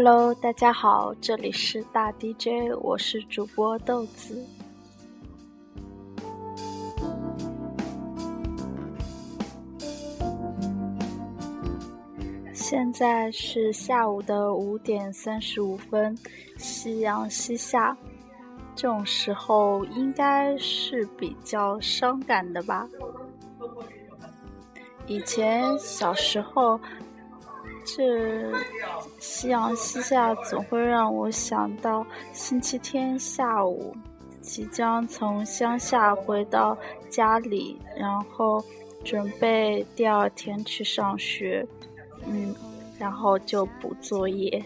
Hello，大家好，这里是大 DJ，我是主播豆子。现在是下午的五点三十五分，夕阳西下。这种时候应该是比较伤感的吧。以前小时候，这夕阳西下总会让我想到星期天下午，即将从乡下回到家里，然后准备第二天去上学，嗯，然后就补作业。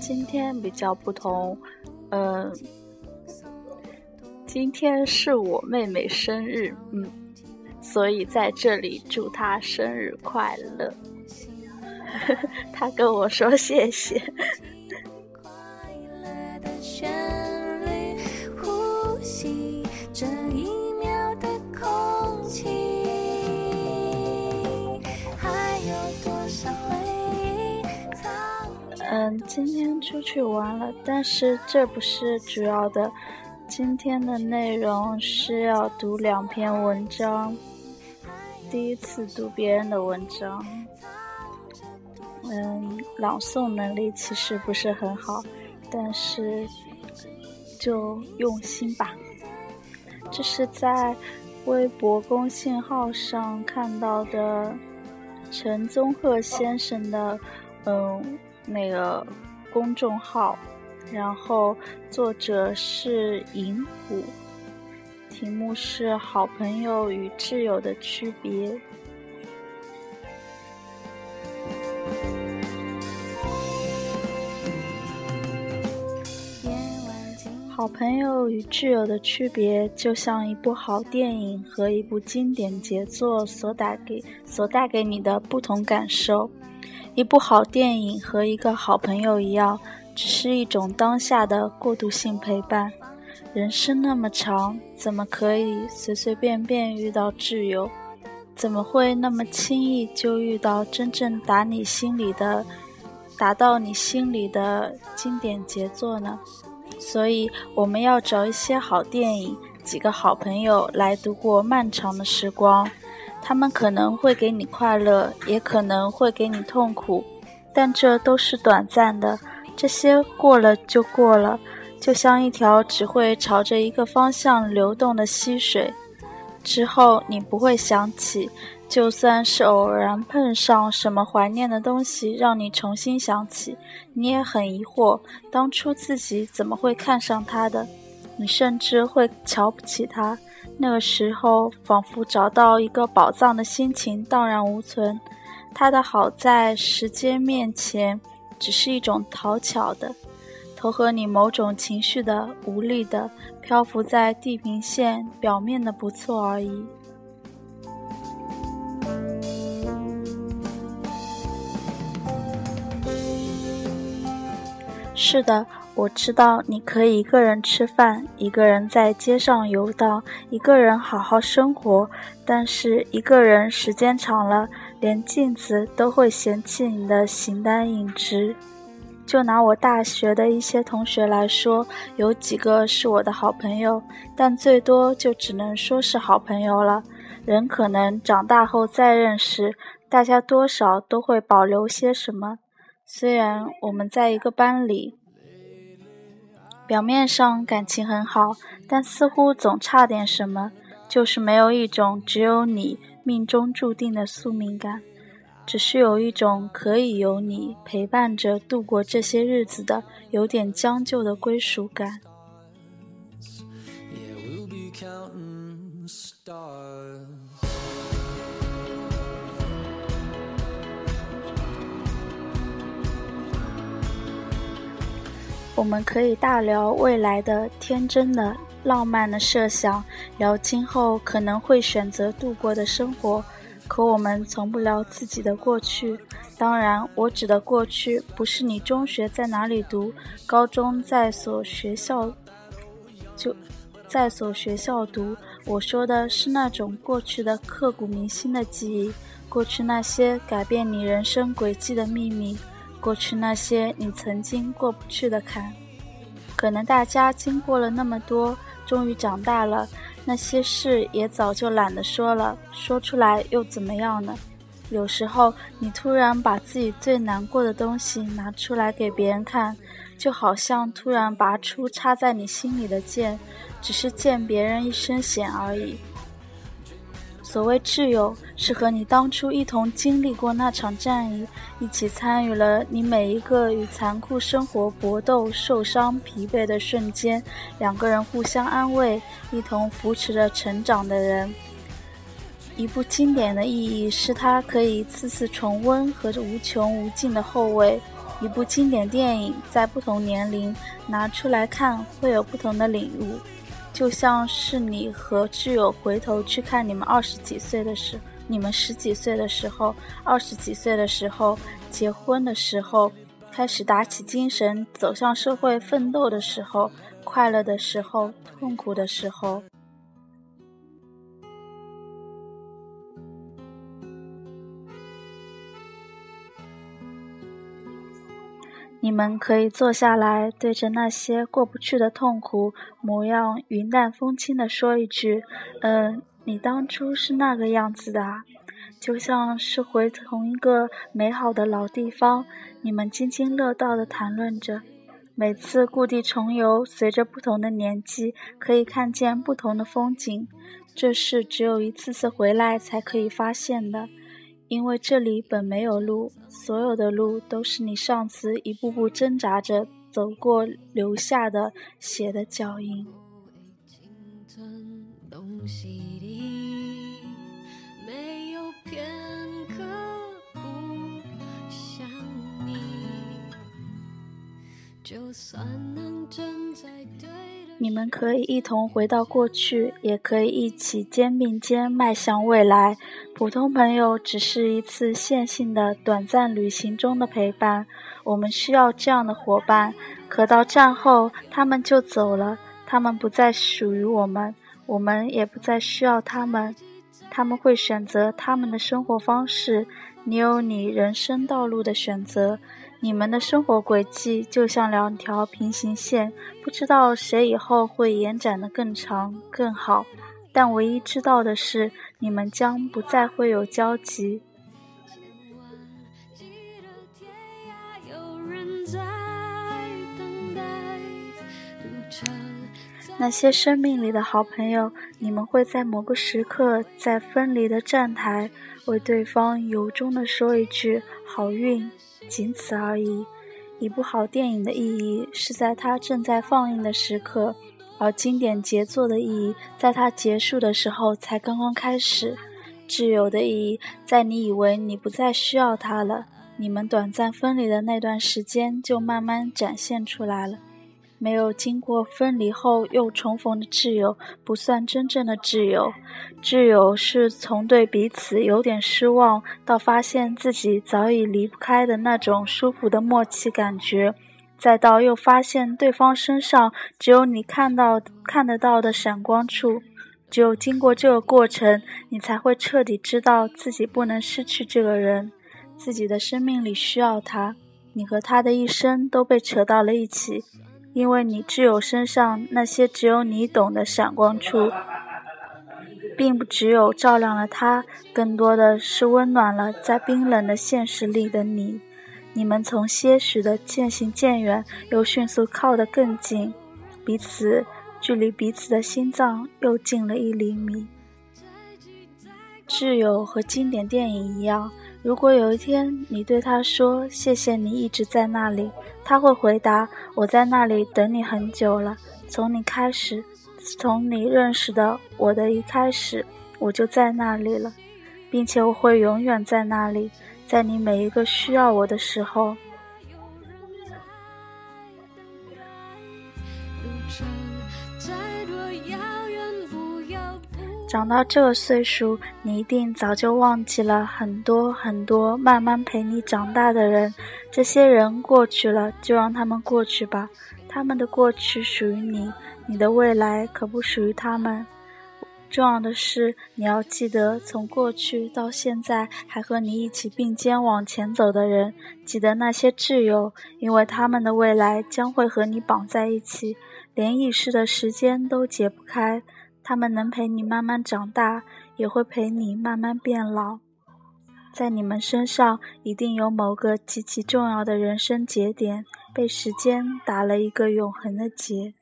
今天比较不同，嗯，今天是我妹妹生日，嗯，所以在这里祝她生日快乐。她跟我说谢谢。嗯，今天出去玩了，但是这不是主要的。今天的内容是要读两篇文章，第一次读别人的文章。嗯，朗诵能力其实不是很好，但是就用心吧。这是在微博公信号上看到的陈宗鹤先生的，嗯。那个公众号，然后作者是银虎，题目是“好朋友与挚友的区别”。好朋友与挚友的区别，就像一部好电影和一部经典杰作所带给所带给你的不同感受。一部好电影和一个好朋友一样，只是一种当下的过渡性陪伴。人生那么长，怎么可以随随便便遇到挚友？怎么会那么轻易就遇到真正打你心里的、打到你心里的经典杰作呢？所以，我们要找一些好电影，几个好朋友来度过漫长的时光。他们可能会给你快乐，也可能会给你痛苦，但这都是短暂的。这些过了就过了，就像一条只会朝着一个方向流动的溪水。之后你不会想起，就算是偶然碰上什么怀念的东西，让你重新想起，你也很疑惑，当初自己怎么会看上他的？你甚至会瞧不起他。那个时候，仿佛找到一个宝藏的心情荡然无存。他的好在时间面前，只是一种讨巧的，投合你某种情绪的无力的，漂浮在地平线表面的不错而已。是的。我知道你可以一个人吃饭，一个人在街上游荡，一个人好好生活。但是一个人时间长了，连镜子都会嫌弃你的形单影只。就拿我大学的一些同学来说，有几个是我的好朋友，但最多就只能说是好朋友了。人可能长大后再认识，大家多少都会保留些什么。虽然我们在一个班里。表面上感情很好，但似乎总差点什么，就是没有一种只有你命中注定的宿命感，只是有一种可以有你陪伴着度过这些日子的有点将就的归属感。我们可以大聊未来的天真的、浪漫的设想，聊今后可能会选择度过的生活，可我们从不聊自己的过去。当然，我指的过去不是你中学在哪里读，高中在所学校，就在所学校读。我说的是那种过去的刻骨铭心的记忆，过去那些改变你人生轨迹的秘密，过去那些你曾经过不去的坎。可能大家经过了那么多，终于长大了，那些事也早就懒得说了，说出来又怎么样呢？有时候，你突然把自己最难过的东西拿出来给别人看，就好像突然拔出插在你心里的剑，只是溅别人一身险而已。所谓挚友，是和你当初一同经历过那场战役，一起参与了你每一个与残酷生活搏斗、受伤、疲惫的瞬间，两个人互相安慰，一同扶持着成长的人。一部经典的意义是它可以次次重温和无穷无尽的后味。一部经典电影在不同年龄拿出来看会有不同的领悟，就像是你和挚友回头去看你们二十几岁的时，你们十几岁的时候，二十几岁的时候，结婚的时候，开始打起精神走向社会奋斗的时候，快乐的时候，痛苦的时候。你们可以坐下来，对着那些过不去的痛苦模样，云淡风轻地说一句：“嗯，你当初是那个样子的。”就像是回同一个美好的老地方，你们津津乐道地谈论着。每次故地重游，随着不同的年纪，可以看见不同的风景，这是只有一次次回来才可以发现的。因为这里本没有路，所有的路都是你上次一步步挣扎着走过留下的血的脚印。就算能站在对你们可以一同回到过去，也可以一起肩并肩迈向未来。普通朋友只是一次线性的短暂旅行中的陪伴，我们需要这样的伙伴。可到战后，他们就走了，他们不再属于我们，我们也不再需要他们。他们会选择他们的生活方式，你有你人生道路的选择。你们的生活轨迹就像两条平行线，不知道谁以后会延展的更长更好，但唯一知道的是，你们将不再会有交集。那些生命里的好朋友，你们会在某个时刻，在分离的站台，为对方由衷的说一句“好运”。仅此而已。一部好电影的意义是在它正在放映的时刻，而经典杰作的意义在它结束的时候才刚刚开始。挚友的意义在你以为你不再需要他了，你们短暂分离的那段时间就慢慢展现出来了。没有经过分离后又重逢的挚友，不算真正的挚友。挚友是从对彼此有点失望，到发现自己早已离不开的那种舒服的默契感觉，再到又发现对方身上只有你看到看得到的闪光处。只有经过这个过程，你才会彻底知道自己不能失去这个人，自己的生命里需要他，你和他的一生都被扯到了一起。因为你挚友身上那些只有你懂的闪光处，并不只有照亮了他，更多的是温暖了在冰冷的现实里的你。你们从些许的渐行渐远，又迅速靠得更近，彼此距离彼此的心脏又近了一厘米。挚友和经典电影一样。如果有一天你对他说“谢谢你一直在那里”，他会回答：“我在那里等你很久了，从你开始，从你认识的我的一开始，我就在那里了，并且我会永远在那里，在你每一个需要我的时候。”长到这个岁数，你一定早就忘记了很多很多慢慢陪你长大的人。这些人过去了，就让他们过去吧。他们的过去属于你，你的未来可不属于他们。重要的是，你要记得从过去到现在还和你一起并肩往前走的人，记得那些挚友，因为他们的未来将会和你绑在一起，连一世的时间都解不开。他们能陪你慢慢长大，也会陪你慢慢变老。在你们身上，一定有某个极其重要的人生节点，被时间打了一个永恒的结。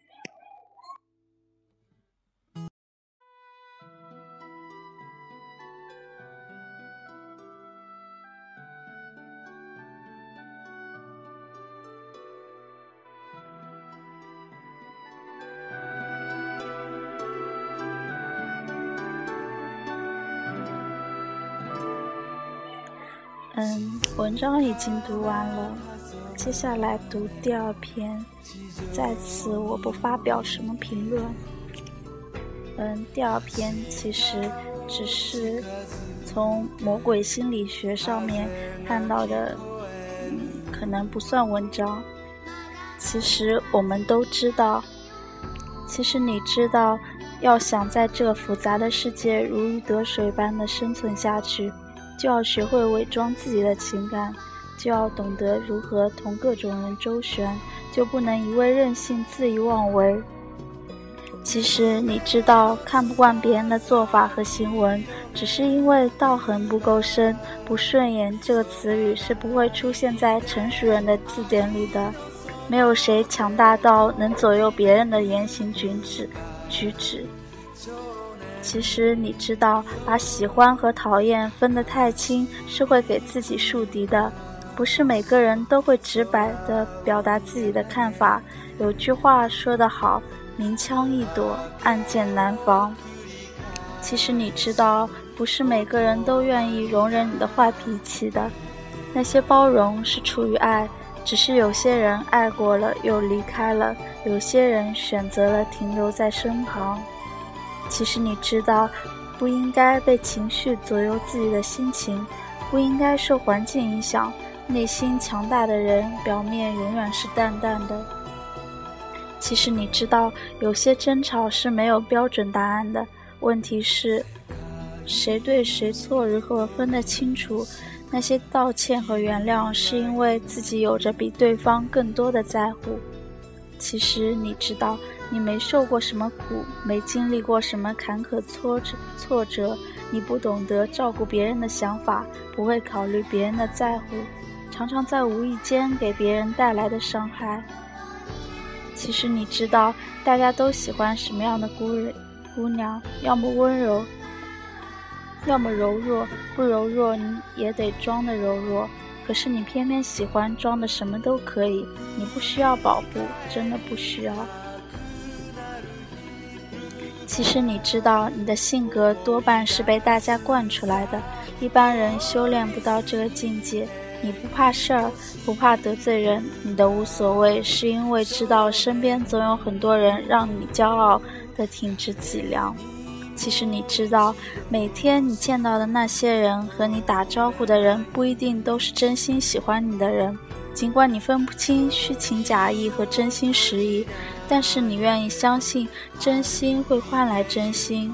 嗯，文章已经读完了，接下来读第二篇。在此，我不发表什么评论。嗯，第二篇其实只是从魔鬼心理学上面看到的，嗯，可能不算文章。其实我们都知道，其实你知道，要想在这复杂的世界如鱼得水般的生存下去。就要学会伪装自己的情感，就要懂得如何同各种人周旋，就不能一味任性、恣意妄为。其实你知道，看不惯别人的做法和行为，只是因为道行不够深。不顺眼这个词语是不会出现在成熟人的字典里的。没有谁强大到能左右别人的言行举止。举止。其实你知道，把喜欢和讨厌分得太清是会给自己树敌的。不是每个人都会直白地表达自己的看法。有句话说得好：“明枪易躲，暗箭难防。”其实你知道，不是每个人都愿意容忍你的坏脾气的。那些包容是出于爱，只是有些人爱过了又离开了，有些人选择了停留在身旁。其实你知道，不应该被情绪左右自己的心情，不应该受环境影响。内心强大的人，表面永远是淡淡的。其实你知道，有些争吵是没有标准答案的。问题是，谁对谁错如何分得清楚？那些道歉和原谅，是因为自己有着比对方更多的在乎。其实你知道。你没受过什么苦，没经历过什么坎坷挫折，挫折，你不懂得照顾别人的想法，不会考虑别人的在乎，常常在无意间给别人带来的伤害。其实你知道，大家都喜欢什么样的姑人姑娘？要么温柔，要么柔弱，不柔弱你也得装的柔弱。可是你偏偏喜欢装的什么都可以，你不需要保护，真的不需要。其实你知道，你的性格多半是被大家惯出来的，一般人修炼不到这个境界。你不怕事儿，不怕得罪人，你的无所谓是因为知道身边总有很多人让你骄傲的挺直脊梁。其实你知道，每天你见到的那些人和你打招呼的人，不一定都是真心喜欢你的人。尽管你分不清虚情假意和真心实意，但是你愿意相信真心会换来真心。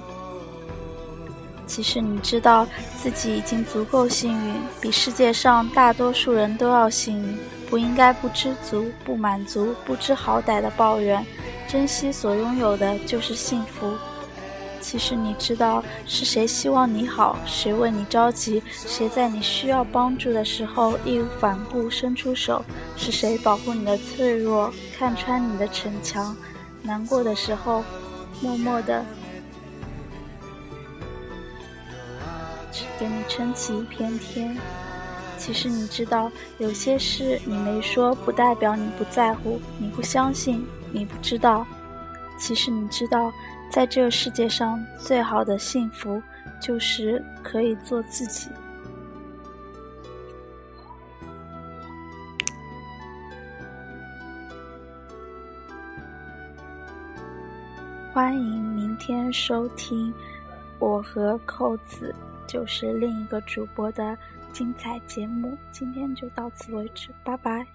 其实你知道自己已经足够幸运，比世界上大多数人都要幸运，不应该不知足、不满足、不知好歹的抱怨，珍惜所拥有的就是幸福。其实你知道是谁希望你好，谁为你着急，谁在你需要帮助的时候义无反顾伸出手，是谁保护你的脆弱，看穿你的逞强，难过的时候默默的给你撑起一片天。其实你知道有些事你没说，不代表你不在乎，你不相信，你不知道。其实你知道。在这个世界上，最好的幸福就是可以做自己。欢迎明天收听我和扣子，就是另一个主播的精彩节目。今天就到此为止，拜拜。